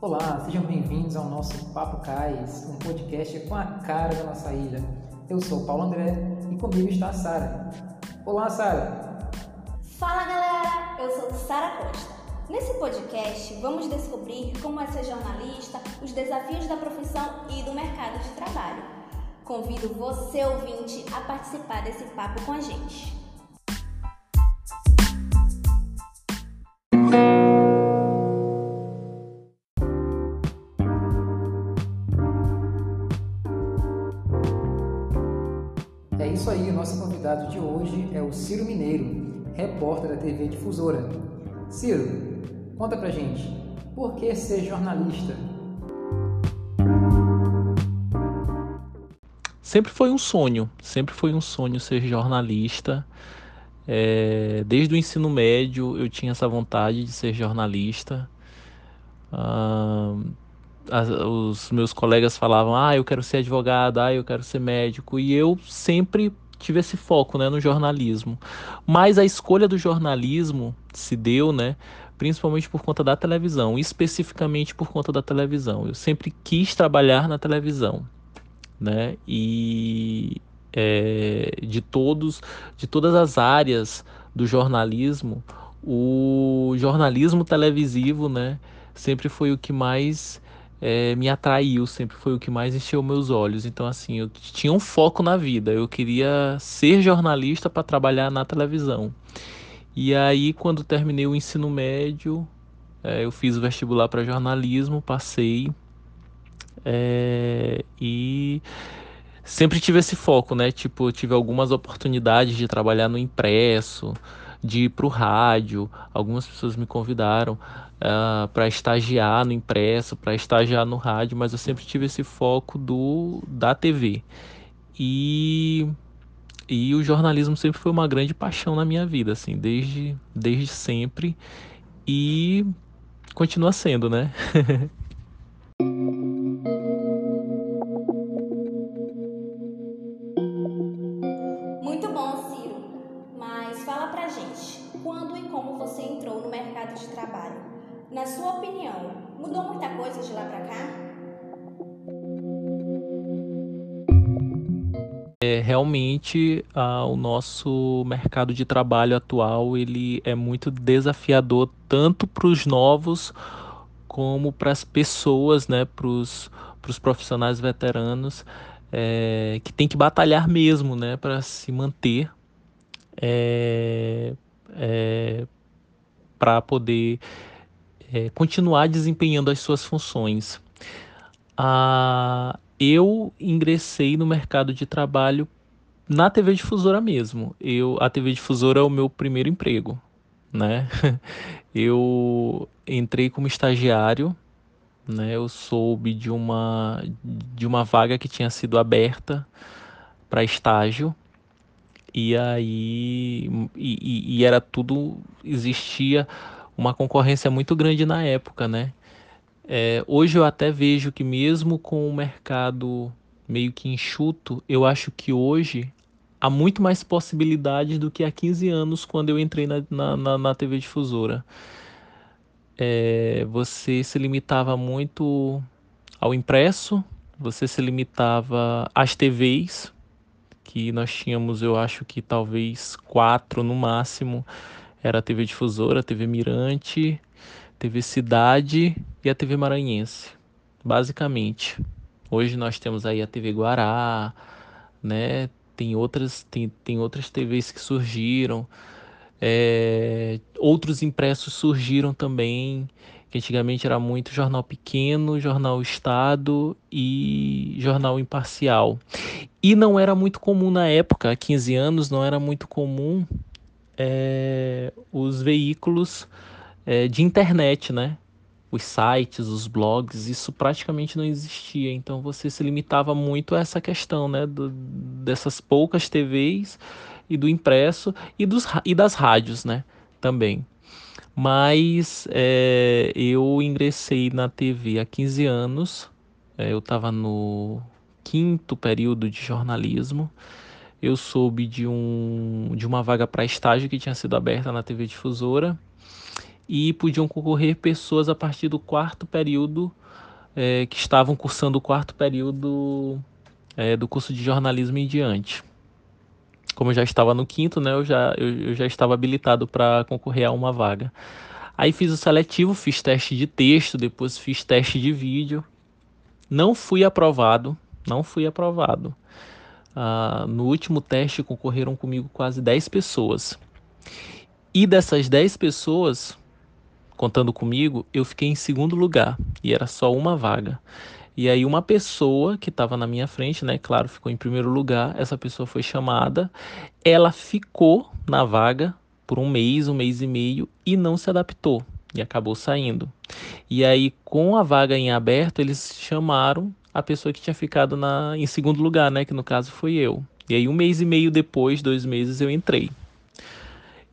Olá, sejam bem-vindos ao nosso Papo Cais, um podcast com a cara da nossa ilha. Eu sou Paulo André e comigo está a Sara. Olá, Sara! Fala galera, eu sou Sara Costa. Nesse podcast vamos descobrir como é ser jornalista, os desafios da profissão e do mercado de trabalho. Convido você, ouvinte, a participar desse papo com a gente. O Ciro Mineiro, repórter da TV Difusora. Ciro, conta pra gente, por que ser jornalista? Sempre foi um sonho, sempre foi um sonho ser jornalista. É, desde o ensino médio eu tinha essa vontade de ser jornalista. Ah, as- os meus colegas falavam, ah, eu quero ser advogado, ah, eu quero ser médico, e eu sempre tive esse foco, né, no jornalismo. Mas a escolha do jornalismo se deu, né, principalmente por conta da televisão, especificamente por conta da televisão. Eu sempre quis trabalhar na televisão, né, e é, de todos, de todas as áreas do jornalismo, o jornalismo televisivo, né, sempre foi o que mais eh, me atraiu, sempre foi o que mais encheu meus olhos. Então, assim, eu tinha um foco na vida. Eu queria ser jornalista para trabalhar na televisão. E aí, quando terminei o ensino médio, eh, eu fiz o vestibular para jornalismo, passei. eh, e sempre tive esse foco, né? Tipo, tive algumas oportunidades de trabalhar no impresso, de ir pro rádio. Algumas pessoas me convidaram para estagiar no impresso, para estagiar no rádio, mas eu sempre tive esse foco do da TV. E e o jornalismo sempre foi uma grande paixão na minha vida, assim, desde desde sempre e continua sendo, né? fala pra gente, quando e como você entrou no mercado de trabalho? Na sua opinião, mudou muita coisa de lá pra cá? É, realmente ah, o nosso mercado de trabalho atual ele é muito desafiador tanto para os novos como para as pessoas, né, para os profissionais veteranos é, que tem que batalhar mesmo, né, para se manter, é, para poder é, continuar desempenhando as suas funções. Ah, eu ingressei no mercado de trabalho na TV Difusora mesmo. Eu, a TV Difusora é o meu primeiro emprego, né? Eu entrei como estagiário, né? Eu soube de uma de uma vaga que tinha sido aberta para estágio e aí e, e- era tudo existia uma concorrência muito grande na época, né? É, hoje eu até vejo que mesmo com o mercado meio que enxuto, eu acho que hoje há muito mais possibilidades do que há 15 anos quando eu entrei na, na, na, na TV Difusora. É, você se limitava muito ao impresso, você se limitava às TVs, que nós tínhamos, eu acho que talvez quatro no máximo. Era a TV Difusora, a TV Mirante, TV Cidade e a TV Maranhense, basicamente. Hoje nós temos aí a TV Guará, né? Tem outras, tem, tem outras TVs que surgiram, é, outros impressos surgiram também, que antigamente era muito jornal pequeno, jornal Estado e jornal imparcial. E não era muito comum na época, há 15 anos, não era muito comum é, os veículos é, de internet, né? Os sites, os blogs, isso praticamente não existia. Então você se limitava muito a essa questão, né? do- dessas poucas TVs e do impresso e, dos, e das rádios, né? Também. Mas é, eu ingressei na TV há 15 anos. Eu estava no quinto período de jornalismo. Eu soube de, um, de uma vaga para estágio que tinha sido aberta na TV Difusora. e podiam concorrer pessoas a partir do quarto período, é, que estavam cursando o quarto período é, do curso de jornalismo em diante. Como eu já estava no quinto, né, eu, já, eu, eu já estava habilitado para concorrer a uma vaga. Aí fiz o seletivo, fiz teste de texto, depois fiz teste de vídeo. Não fui aprovado, não fui aprovado. Ah, no último teste concorreram comigo quase 10 pessoas. E dessas 10 pessoas, contando comigo, eu fiquei em segundo lugar e era só uma vaga. E aí uma pessoa que estava na minha frente, né, claro, ficou em primeiro lugar, essa pessoa foi chamada, ela ficou na vaga por um mês, um mês e meio e não se adaptou e acabou saindo. E aí com a vaga em aberto, eles chamaram a pessoa que tinha ficado na, em segundo lugar, né, que no caso foi eu. E aí um mês e meio depois, dois meses, eu entrei.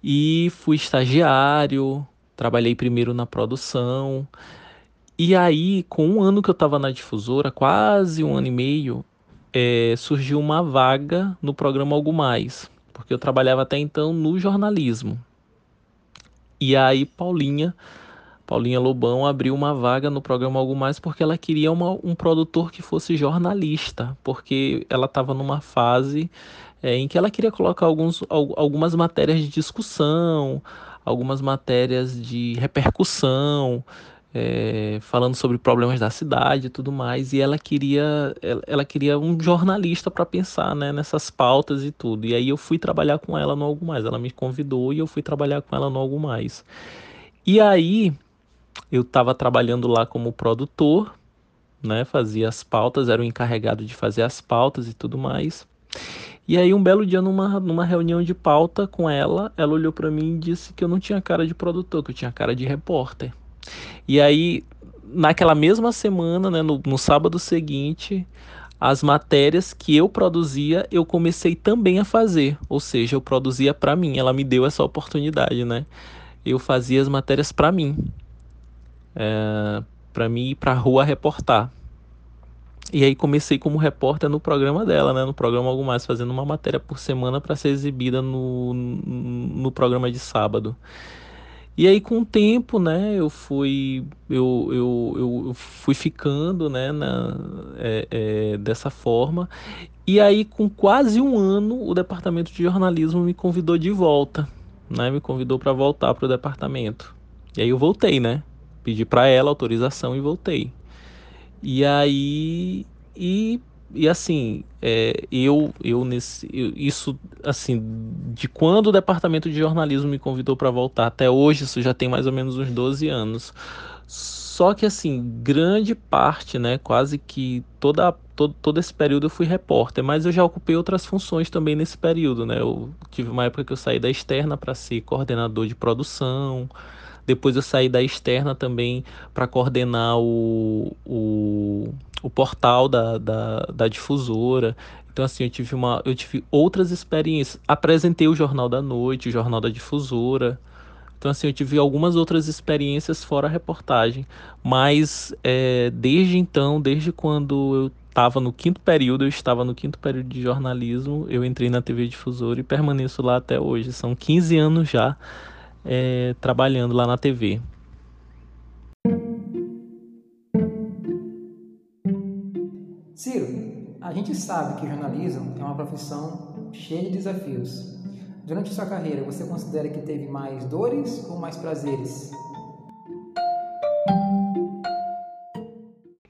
E fui estagiário, Trabalhei primeiro na produção. E aí, com um ano que eu estava na difusora, quase um ano e meio, é, surgiu uma vaga no programa Algo Mais, porque eu trabalhava até então no jornalismo. E aí, Paulinha, Paulinha Lobão abriu uma vaga no programa Algo Mais porque ela queria uma, um produtor que fosse jornalista, porque ela estava numa fase é, em que ela queria colocar alguns, algumas matérias de discussão, algumas matérias de repercussão, é, falando sobre problemas da cidade e tudo mais, e ela queria, ela, queria um jornalista para pensar né, nessas pautas e tudo. E aí eu fui trabalhar com ela no Algo Mais. Ela me convidou e eu fui trabalhar com ela no Algo Mais. E aí eu estava trabalhando lá como produtor, né, fazia as pautas, era o encarregado de fazer as pautas e tudo mais. E aí um belo dia numa, numa reunião de pauta com ela, ela olhou para mim e disse que eu não tinha cara de produtor, que eu tinha cara de repórter. E aí naquela mesma semana, né, no, no sábado seguinte, as matérias que eu produzia, eu comecei também a fazer, ou seja, eu produzia para mim. Ela me deu essa oportunidade, né? Eu fazia as matérias para mim, é, para mim ir para rua reportar. E aí comecei como repórter no programa dela, né? No programa Algo Mais, fazendo uma matéria por semana para ser exibida no, no programa de sábado. E aí com o tempo, né, eu fui, eu, eu, eu fui ficando, né, na, é, é, dessa forma. E aí com quase um ano, o departamento de jornalismo me convidou de volta, né, me convidou para voltar para o departamento. E aí eu voltei, né, pedi para ela autorização e voltei. E aí e, e assim, é, eu eu nesse eu, isso assim, de quando o departamento de jornalismo me convidou para voltar até hoje, isso já tem mais ou menos uns 12 anos. Só que assim, grande parte, né, quase que toda todo, todo esse período eu fui repórter, mas eu já ocupei outras funções também nesse período, né? Eu tive uma época que eu saí da externa para ser coordenador de produção, depois eu saí da externa também para coordenar o, o, o portal da, da, da, difusora. Então, assim, eu tive, uma, eu tive outras experiências. Apresentei o Jornal da Noite, o Jornal da Difusora. Então, assim, eu tive algumas outras experiências fora a reportagem. Mas, é, desde então, desde quando eu estava no quinto período, eu estava no quinto período de jornalismo, eu entrei na TV Difusora e permaneço lá até hoje. São 15 anos já é, trabalhando lá na TV. Ciro, a gente sabe que jornalismo é uma profissão cheia de desafios. Durante sua carreira, você considera que teve mais dores ou mais prazeres?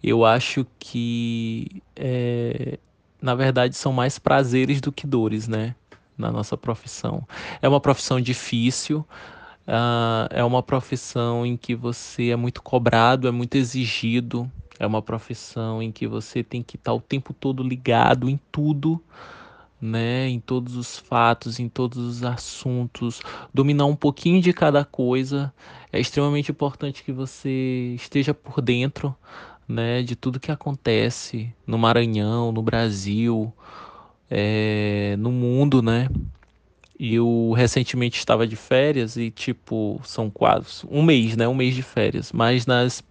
Eu acho que, é, na verdade, são mais prazeres do que dores, né? Na nossa profissão. É uma profissão difícil, Uh, é uma profissão em que você é muito cobrado, é muito exigido, é uma profissão em que você tem que estar o tempo todo ligado em tudo, né? Em todos os fatos, em todos os assuntos, dominar um pouquinho de cada coisa. É extremamente importante que você esteja por dentro, né? De tudo que acontece no Maranhão, no Brasil, é, no mundo, né? E eu recentemente estava de férias e, tipo, são quase um mês, né? Um mês de férias. Mas nas,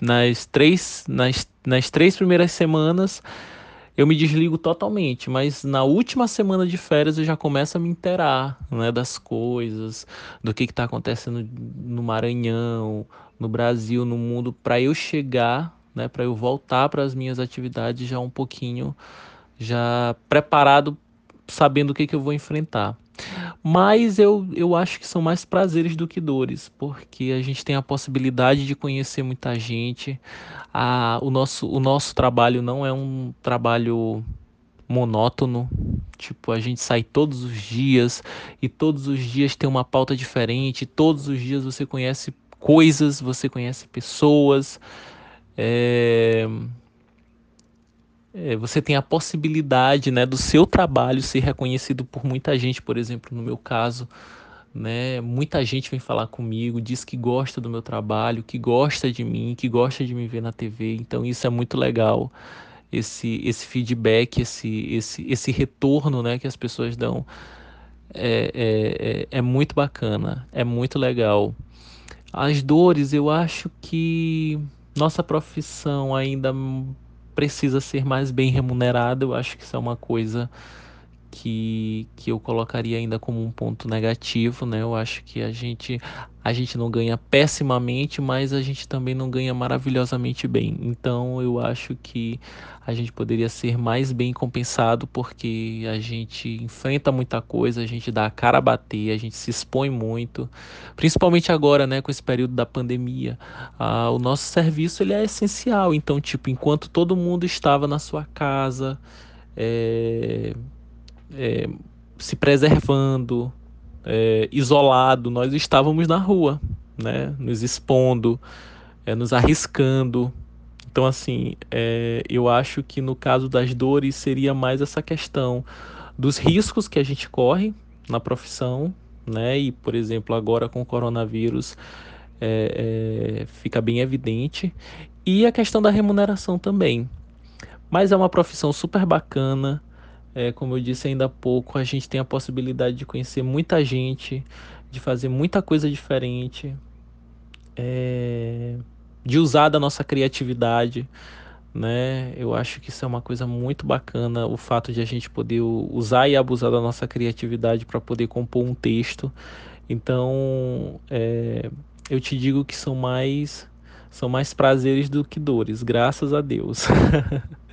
nas, três, nas, nas três primeiras semanas eu me desligo totalmente, mas na última semana de férias eu já começo a me inteirar né, das coisas, do que está acontecendo no Maranhão, no Brasil, no mundo, para eu chegar, né, para eu voltar para as minhas atividades já um pouquinho já preparado, sabendo o que, que eu vou enfrentar. Mas eu, eu acho que são mais prazeres do que dores, porque a gente tem a possibilidade de conhecer muita gente. A, o, nosso, o nosso trabalho não é um trabalho monótono. Tipo, a gente sai todos os dias e todos os dias tem uma pauta diferente. Todos os dias você conhece coisas, você conhece pessoas. É você tem a possibilidade né, do seu trabalho ser reconhecido por muita gente, por exemplo, no meu caso. Né, muita gente vem falar comigo, diz que gosta do meu trabalho, que gosta de mim, que gosta de me ver na TV. Então isso é muito legal. Esse, esse feedback, esse, esse, esse retorno né, que as pessoas dão é, é, é, é muito bacana, é muito legal. As dores, eu acho que nossa profissão ainda precisa ser mais bem remunerada. Eu acho que isso é uma coisa que, que eu colocaria ainda como um ponto negativo, né? Eu acho que a gente a gente não ganha pessimamente, mas a gente também não ganha maravilhosamente bem. Então eu acho que a gente poderia ser mais bem compensado porque a gente enfrenta muita coisa, a gente dá a cara a bater, a gente se expõe muito, principalmente agora, né, com esse período da pandemia. Ah, o nosso serviço ele é essencial. Então, tipo, enquanto todo mundo estava na sua casa, é, é, se preservando, é, isolado, nós estávamos na rua, né? Nos expondo, é, nos arriscando. Então, assim, é, eu acho que no caso das dores seria mais essa questão dos riscos que a gente corre na profissão, né? E, por exemplo, agora com o coronavírus é, é, fica bem evidente. E a questão da remuneração também. Mas é uma profissão super bacana, é, como eu disse ainda há pouco, a gente tem a possibilidade de conhecer muita gente, de fazer muita coisa diferente, é, de usar da nossa criatividade. Né? Eu acho que isso é uma coisa muito bacana, o fato de a gente poder usar e abusar da nossa criatividade para poder compor um texto. Então, é, eu te digo que são mais são mais prazeres do que dores, graças a Deus.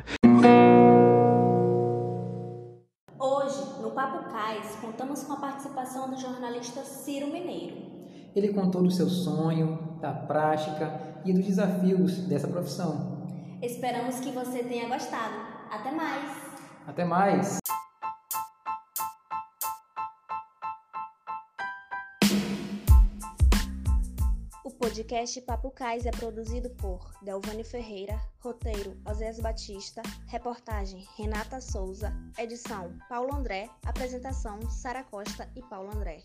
Ele contou do seu sonho, da prática e dos desafios dessa profissão. Esperamos que você tenha gostado. Até mais! Até mais! podcast Papo Cais é produzido por Delvane Ferreira, roteiro Osés Batista, reportagem Renata Souza, edição Paulo André, apresentação Sara Costa e Paulo André.